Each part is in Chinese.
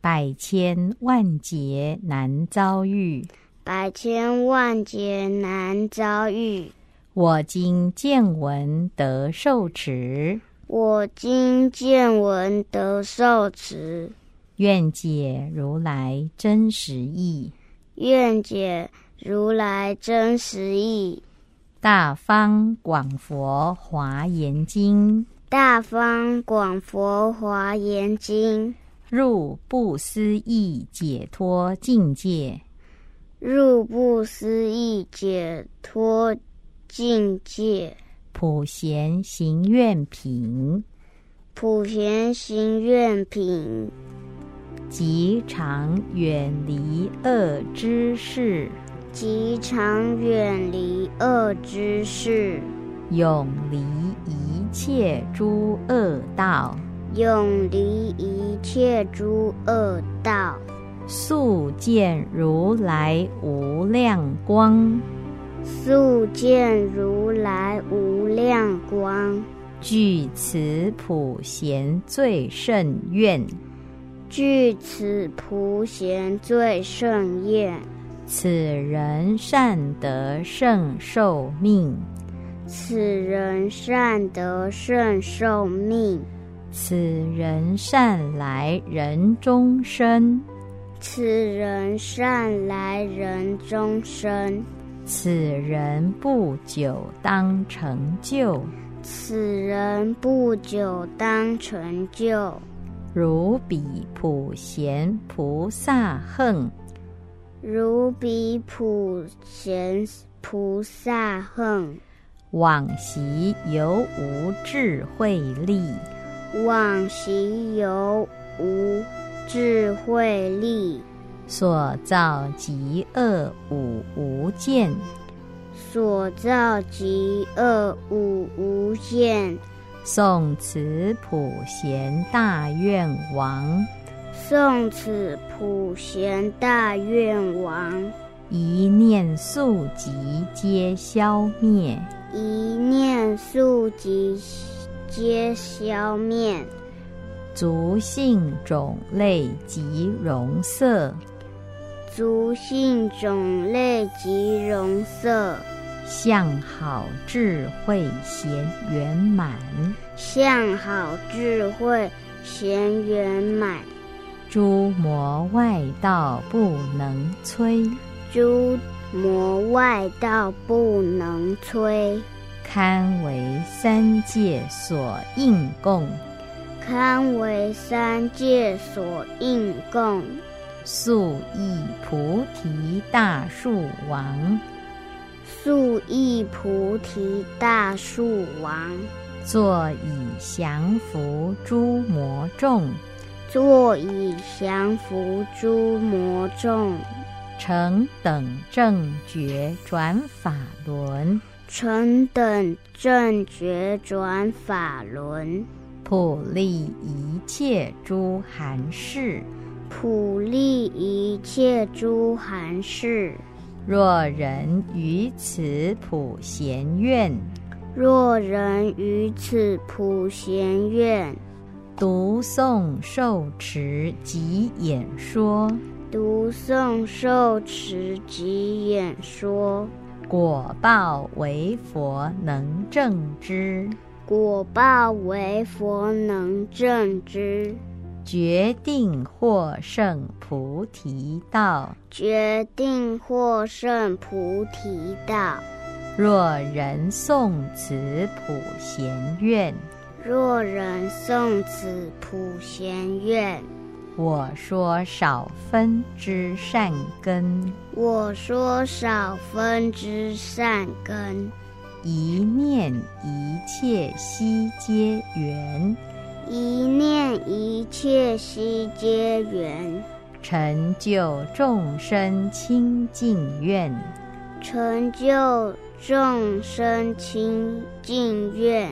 百千万劫难遭遇，百千万劫难遭遇。我今见闻得受持，我今见闻得受持，愿解如来真实义。愿解如来真实义，《大方广佛华严经》。大方广佛华严经，入不思议解脱境界，入不思议解脱境界，普贤行愿品，普贤行愿品。即常远离恶之事，即常远离恶之事，永离一切诸恶道，永离一切诸恶道，速见如来无量光，速见如来无量光，具此普贤最胜愿。具此普贤最胜愿，此人善得胜寿命，此人善得胜寿命，此人善来人中生，此人善来人中生，此人不久当成就，此人不久当成就。如彼普贤菩萨恨，如彼普贤菩萨恨，往昔犹无智慧力，往昔犹无智慧力，所造极恶五无见，所造极恶五无间。宋此普贤大愿王，宋此普贤大愿王，一念速疾皆消灭，一念速疾皆消灭。族性种类及容色，族性种类及容色。相好智慧贤圆满，相好智慧贤圆满，诸魔外道不能摧，诸魔外道不能摧，堪为三界所应供，堪为三界所应供，速意菩提大树王。速意菩提大树王，坐以降伏诸魔众，坐以降伏诸魔众，成等正觉转法轮，成等正觉转法轮，普利一切诸寒士，普利一切诸寒士。若人于此普贤愿，若人于此普贤愿，读诵受持及演说，读诵受持及演说，果报为佛能正之，果报为佛能正之。决定获胜菩提道，决定获胜菩提道。若人诵此普贤愿，若人诵此普贤愿，我说少分之善根，我说少分之善根，一念一切悉皆缘，一念一切悉皆缘，成就众生清净愿，成就众生清净愿。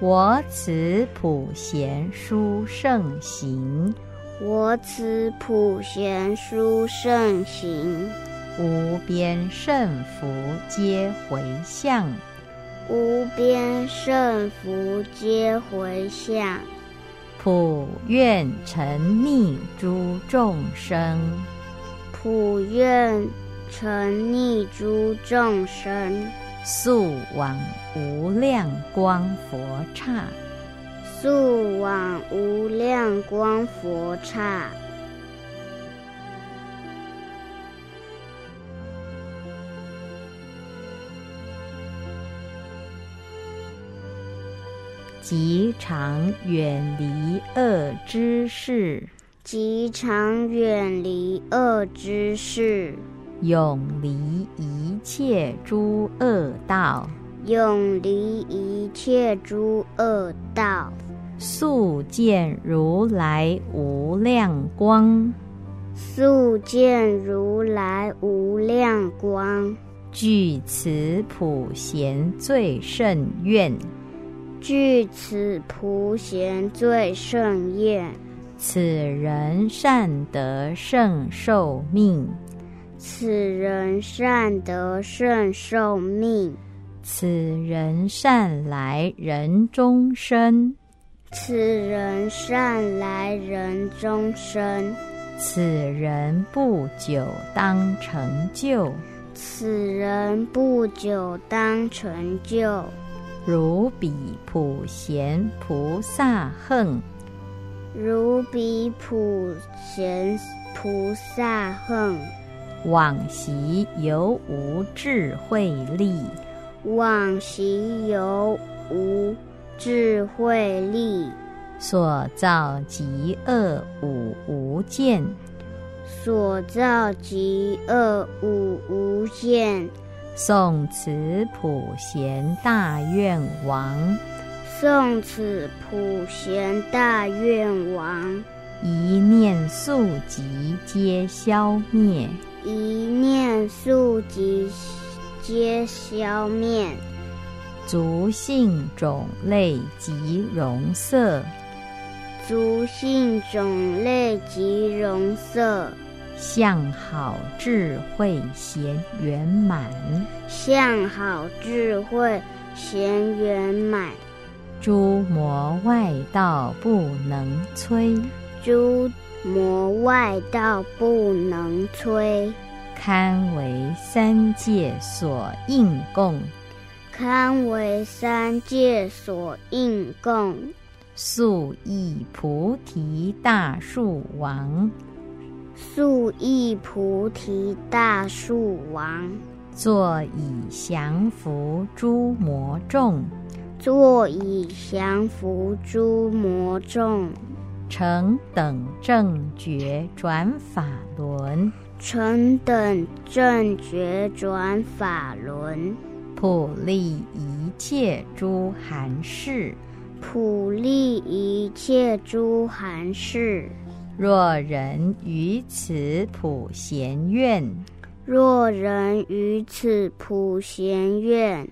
我此普贤殊胜行，我此普贤殊胜行，无边胜福皆回向，无边胜福皆回向。普愿沉溺诸众生，普愿沉溺诸众生，速往无量光佛刹。速往无量光佛刹。极常远离恶之事，极常远离恶之事，永离一切诸恶道，永离一切诸恶道，速见如来无量光，速见如来无量光，具此普贤最胜愿，具此普贤最胜愿。此人善得胜寿命，此人善得胜寿命，此人善来人中生，此人善来人中生，此人不久当成就，此人不久当成就。如彼普贤菩萨恨，如彼普贤菩萨恨，往昔犹无智慧力，往昔犹无智慧力，所造极恶五无间，所造极恶五无间。诵此普贤大愿王，诵此普贤大愿王，一念速疾皆消灭，一念速疾皆消灭。族性种类及容色，族性种类及容色，相好智慧贤圆满，相好智慧贤圆满。诸魔外道不能摧，诸魔外道不能摧，堪为三界所应供，堪为三界所应供。速益菩提大树王，速益菩提大树王，坐以降伏诸魔众，坐以降伏诸魔众。成等正觉转法轮，成等正觉转法轮，普利一切诸寒士。普利一切诸寒士。若人于此普贤愿，若人于此普贤愿，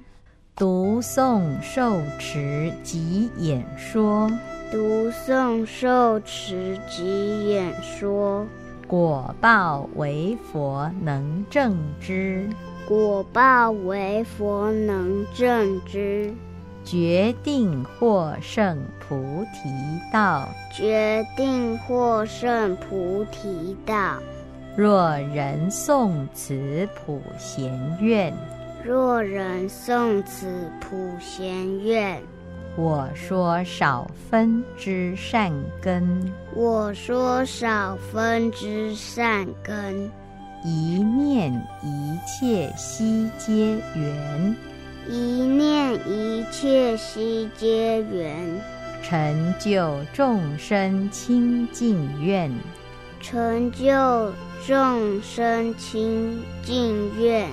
读诵受持及演说，读诵受持及演说，果报为佛能正之，果报为佛能正之，决定获胜菩提道。决定获胜菩提道。若人诵此普贤愿，若人诵此普贤愿，我说少分之善根，我说少分之善根，一念一切悉皆缘，一念一切悉皆圆，成就众生清净愿。成就众生清净愿。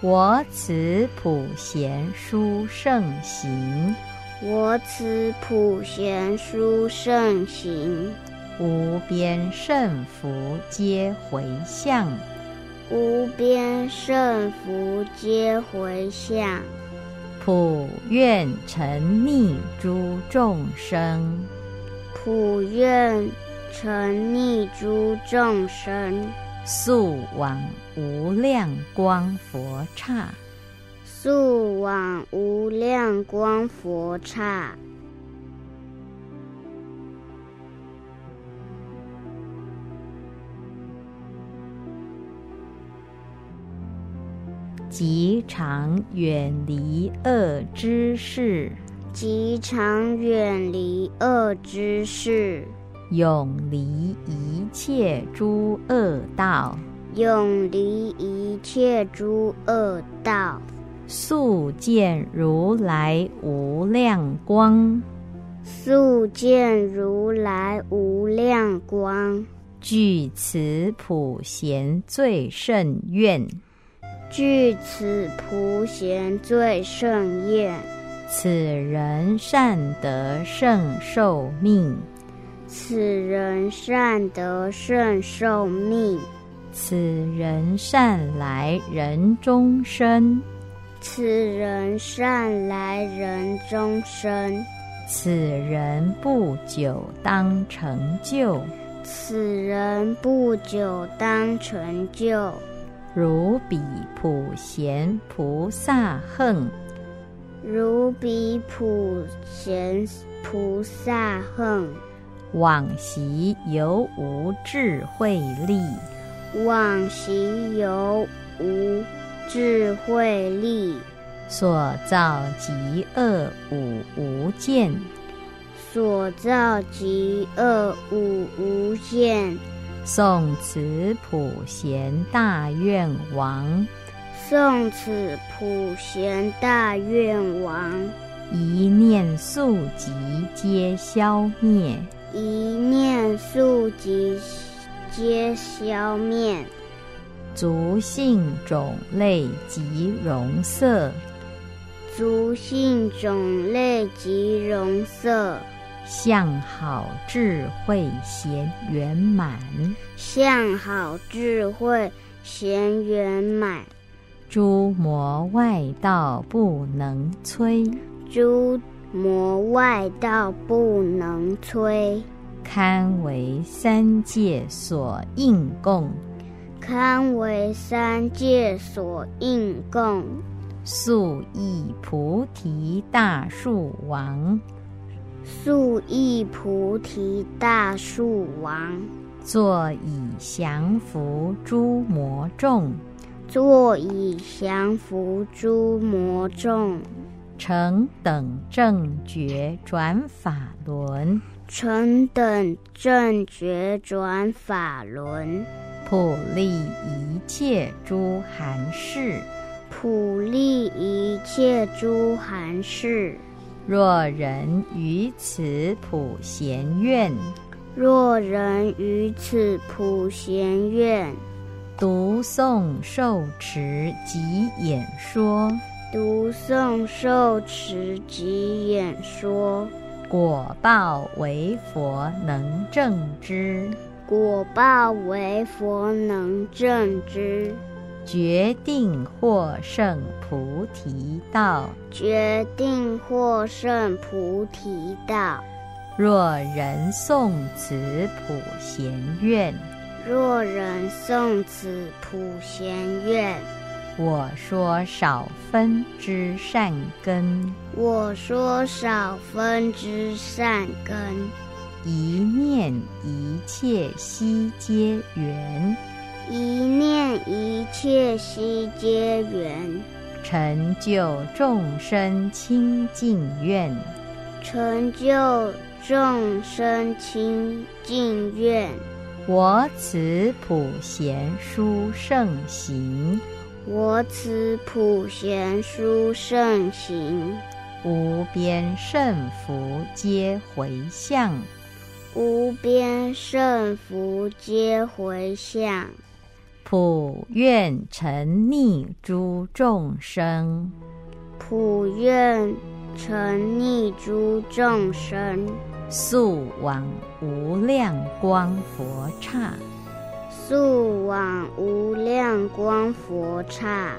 我此普贤殊胜行，我此普贤殊胜行，无边胜福皆回向，无边胜福皆回向。普愿沉溺诸众生，普愿沉溺诸众生，速往无量光佛刹，速往无量光佛刹。极常远离恶之事，极常远离恶之事，永离一切诸恶道，永离一切诸恶道，速见如来无量光，速见如来无量光，具此普贤最胜愿。具此普贤最盛宴，此人善得胜寿命，此人善得胜寿命，此人善来人中生，此人善来人中生，此人不久当成就，此人不久当成就。如彼普贤菩萨恨，如彼普贤菩萨恨，往昔犹无智慧力，往昔犹无智慧力，所造极恶五无间，所造极恶五无间。诵此普贤大愿王，宋此普贤大愿王，一念速疾皆消灭，一念速疾皆消灭。族姓种类及容色，族姓种类及容色。相好智慧贤圆满，向好智慧贤圆满，诸魔外道不能摧，诸魔外道不能摧，堪为三界所应供，堪为三界所应供，速诣菩提大树王。速诣菩提大树王，坐以降伏诸魔众，坐以降伏诸魔众，成等正觉转法轮，成等正觉转法轮，普利一切诸寒士，普利一切诸寒士。若人于此普贤愿，若人于此普贤愿，读诵受持及演说，读诵受持及演说，果报为佛能正之，果报为佛能正之。决定获胜菩提道，决定获胜菩提道。若人诵此普贤愿，若人诵此普贤愿，我说少分之善根，我说少分之善根，一念一切悉皆圆。一念一切悉皆缘，成就众生清净愿，成就众生清净愿。我此普贤殊胜行，我此普贤殊胜行，无边胜福皆回向，无边胜福皆回向。普愿沉溺诸众生，普愿沉溺诸众生，速往无量光佛刹，速往无量光佛刹。